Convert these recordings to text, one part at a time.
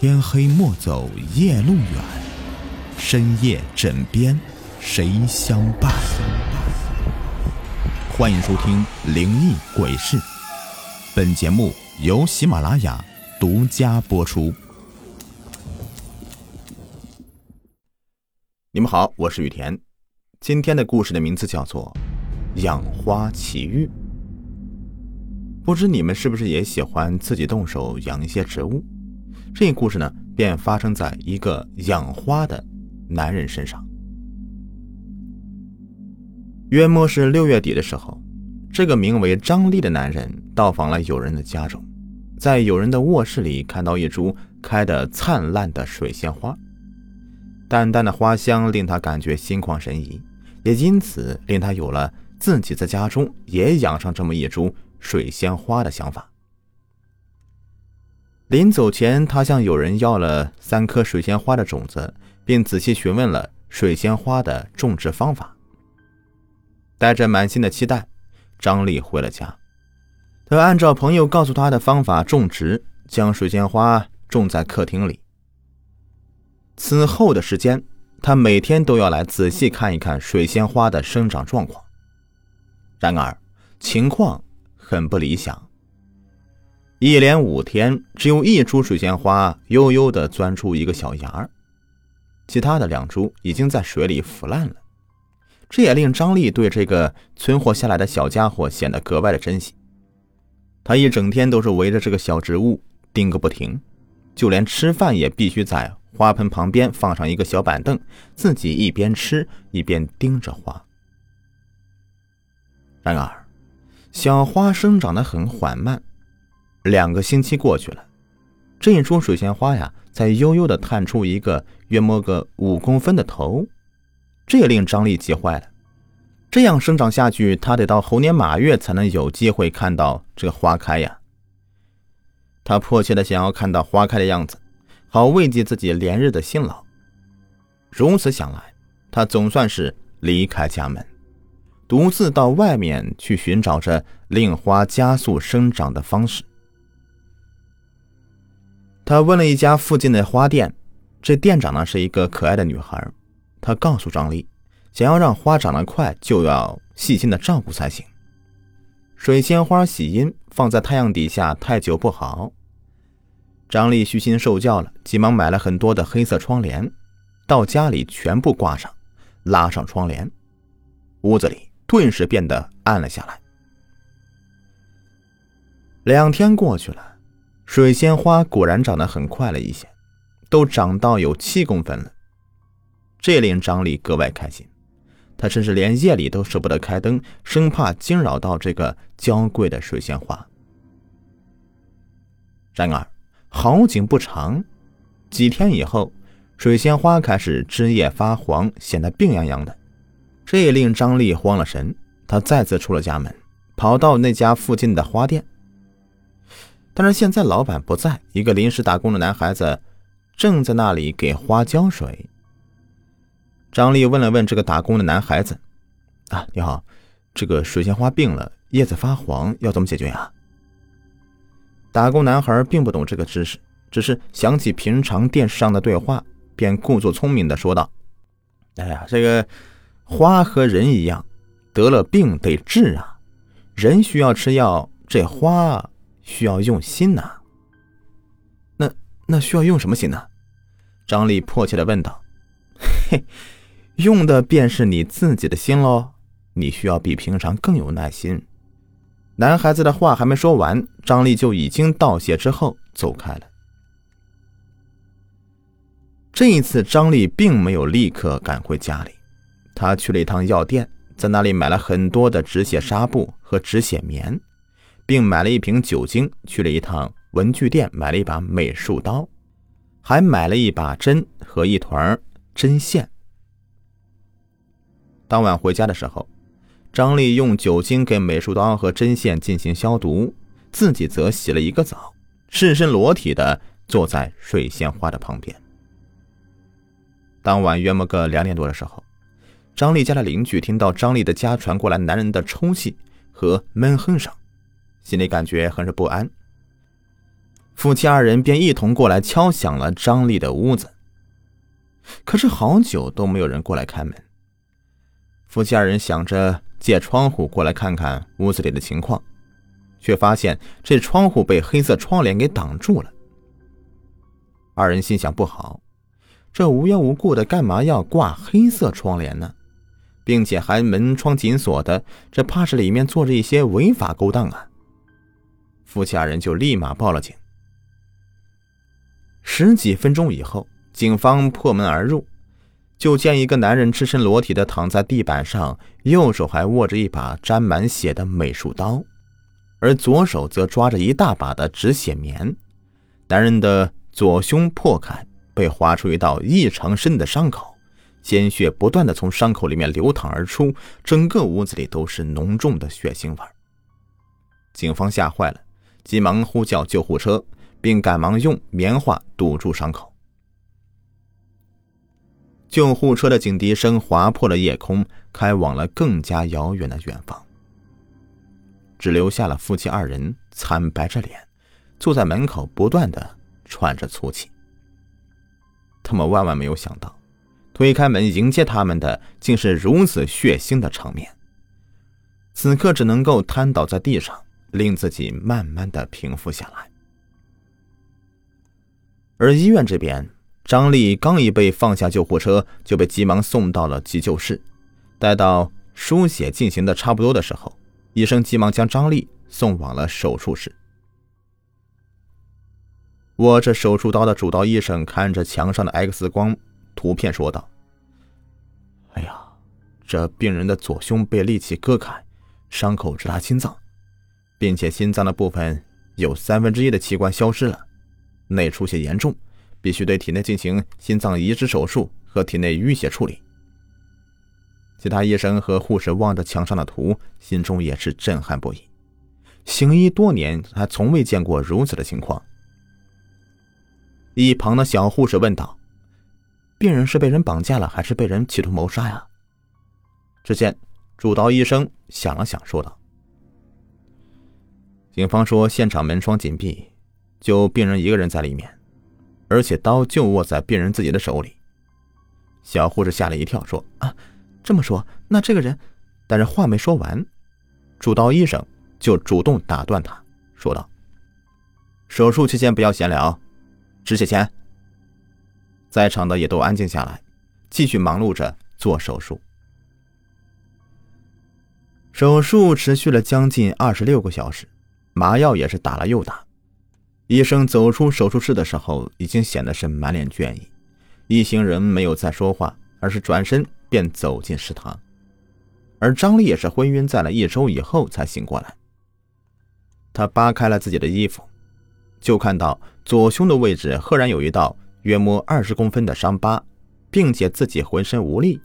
天黑莫走夜路远，深夜枕边谁相伴？欢迎收听《灵异鬼事》，本节目由喜马拉雅独家播出。你们好，我是雨田，今天的故事的名字叫做《养花奇遇》。不知你们是不是也喜欢自己动手养一些植物？这故事呢，便发生在一个养花的男人身上。约莫是六月底的时候，这个名为张丽的男人到访了友人的家中，在友人的卧室里看到一株开得灿烂的水仙花，淡淡的花香令他感觉心旷神怡，也因此令他有了自己在家中也养上这么一株水仙花的想法。临走前，他向友人要了三颗水仙花的种子，并仔细询问了水仙花的种植方法。带着满心的期待，张丽回了家。他按照朋友告诉他的方法种植，将水仙花种在客厅里。此后的时间，他每天都要来仔细看一看水仙花的生长状况。然而，情况很不理想。一连五天，只有一株水仙花悠悠地钻出一个小芽儿，其他的两株已经在水里腐烂了。这也令张丽对这个存活下来的小家伙显得格外的珍惜。他一整天都是围着这个小植物盯个不停，就连吃饭也必须在花盆旁边放上一个小板凳，自己一边吃一边盯着花。然而，小花生长得很缓慢。两个星期过去了，这一株水仙花呀，才悠悠的探出一个约摸个五公分的头，这也令张丽急坏了。这样生长下去，他得到猴年马月才能有机会看到这花开呀。他迫切的想要看到花开的样子，好慰藉自己连日的辛劳。如此想来，他总算是离开家门，独自到外面去寻找着令花加速生长的方式。他问了一家附近的花店，这店长呢是一个可爱的女孩。他告诉张丽，想要让花长得快，就要细心的照顾才行。水仙花喜阴，放在太阳底下太久不好。张丽虚心受教了，急忙买了很多的黑色窗帘，到家里全部挂上，拉上窗帘，屋子里顿时变得暗了下来。两天过去了。水仙花果然长得很快了一些，都长到有七公分了。这令张丽格外开心，他甚至连夜里都舍不得开灯，生怕惊扰到这个娇贵的水仙花。然而好景不长，几天以后，水仙花开始枝叶发黄，显得病殃殃的，这令张丽慌了神。他再次出了家门，跑到那家附近的花店。但是现在老板不在，一个临时打工的男孩子正在那里给花浇水。张丽问了问这个打工的男孩子：“啊，你好，这个水仙花病了，叶子发黄，要怎么解决呀？”打工男孩并不懂这个知识，只是想起平常电视上的对话，便故作聪明的说道：“哎呀，这个花和人一样，得了病得治啊，人需要吃药，这花……”需要用心呐。那那需要用什么心呢？张丽迫切的问道。嘿，用的便是你自己的心喽。你需要比平常更有耐心。男孩子的话还没说完，张丽就已经道谢之后走开了。这一次，张丽并没有立刻赶回家里，他去了一趟药店，在那里买了很多的止血纱布和止血棉。并买了一瓶酒精，去了一趟文具店，买了一把美术刀，还买了一把针和一团针线。当晚回家的时候，张丽用酒精给美术刀和针线进行消毒，自己则洗了一个澡，赤身裸体的坐在水仙花的旁边。当晚约莫个两点多的时候，张丽家的邻居听到张丽的家传过来男人的抽泣和闷哼声。心里感觉很是不安。夫妻二人便一同过来敲响了张丽的屋子。可是好久都没有人过来开门。夫妻二人想着借窗户过来看看屋子里的情况，却发现这窗户被黑色窗帘给挡住了。二人心想：不好，这无缘无故的干嘛要挂黑色窗帘呢？并且还门窗紧锁的，这怕是里面做着一些违法勾当啊！夫妻二人就立马报了警。十几分钟以后，警方破门而入，就见一个男人赤身裸体的躺在地板上，右手还握着一把沾满血的美术刀，而左手则抓着一大把的止血棉。男人的左胸破开，被划出一道异常深的伤口，鲜血不断的从伤口里面流淌而出，整个屋子里都是浓重的血腥味警方吓坏了，急忙呼叫救护车。并赶忙用棉花堵住伤口。救护车的警笛声划破了夜空，开往了更加遥远的远方。只留下了夫妻二人惨白着脸，坐在门口，不断的喘着粗气。他们万万没有想到，推开门迎接他们的竟是如此血腥的场面。此刻只能够瘫倒在地上，令自己慢慢的平复下来。而医院这边，张丽刚一被放下救护车，就被急忙送到了急救室。待到输血进行的差不多的时候，医生急忙将张丽送往了手术室。握着手术刀的主刀医生看着墙上的 X 光图片说道：“哎呀，这病人的左胸被利器割开，伤口直达心脏，并且心脏的部分有三分之一的器官消失了。”内出血严重，必须对体内进行心脏移植手术和体内淤血处理。其他医生和护士望着墙上的图，心中也是震撼不已。行医多年，还从未见过如此的情况。一旁的小护士问道：“病人是被人绑架了，还是被人企图谋杀呀？”只见主刀医生想了想，说道：“警方说，现场门窗紧闭。”就病人一个人在里面，而且刀就握在病人自己的手里。小护士吓了一跳，说：“啊，这么说，那这个人……”但是话没说完，主刀医生就主动打断他，说道：“手术期间不要闲聊，止血钳。”在场的也都安静下来，继续忙碌着做手术。手术持续了将近二十六个小时，麻药也是打了又打。医生走出手术室的时候，已经显得是满脸倦意。一行人没有再说话，而是转身便走进食堂。而张丽也是昏晕在了一周以后才醒过来。他扒开了自己的衣服，就看到左胸的位置赫然有一道约摸二十公分的伤疤，并且自己浑身无力，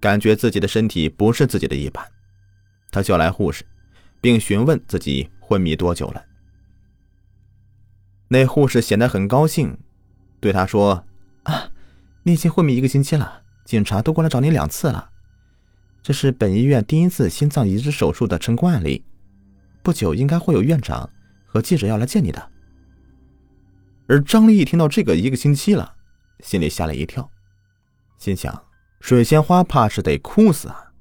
感觉自己的身体不是自己的一般。他叫来护士，并询问自己昏迷多久了。那护士显得很高兴，对他说：“啊，你已经昏迷一个星期了，警察都过来找你两次了。这是本医院第一次心脏移植手术的成功案例，不久应该会有院长和记者要来见你的。”而张丽一听到这个一个星期了，心里吓了一跳，心想：“水仙花怕是得哭死啊。”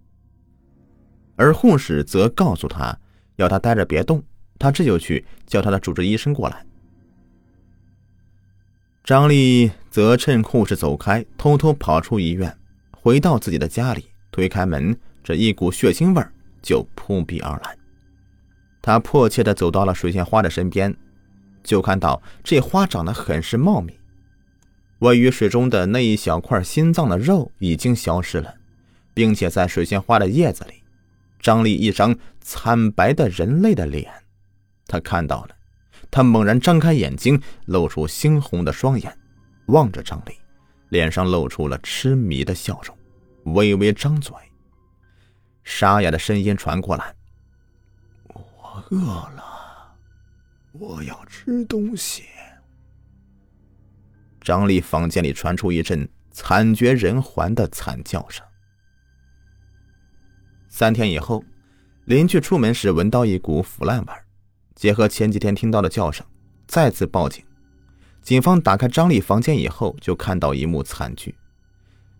而护士则告诉他，要他待着别动，他这就去叫他的主治医生过来。张丽则趁护士走开，偷偷跑出医院，回到自己的家里，推开门，这一股血腥味就扑鼻而来。他迫切地走到了水仙花的身边，就看到这花长得很是茂密，位于水中的那一小块心脏的肉已经消失了，并且在水仙花的叶子里，张丽一张惨白的人类的脸，他看到了。他猛然张开眼睛，露出猩红的双眼，望着张丽，脸上露出了痴迷的笑容，微微张嘴。沙哑的声音传过来：“我饿了，我要吃东西。”张丽房间里传出一阵惨绝人寰的惨叫声。三天以后，邻居出门时闻到一股腐烂味。结合前几天听到的叫声，再次报警。警方打开张丽房间以后，就看到一幕惨剧：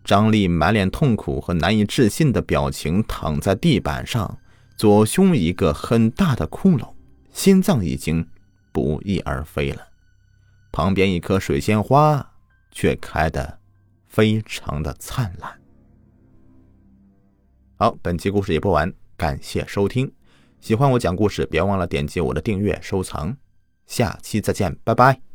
张丽满脸痛苦和难以置信的表情，躺在地板上，左胸一个很大的窟窿，心脏已经不翼而飞了。旁边一棵水仙花却开得非常的灿烂。好，本期故事也播完，感谢收听。喜欢我讲故事，别忘了点击我的订阅、收藏。下期再见，拜拜。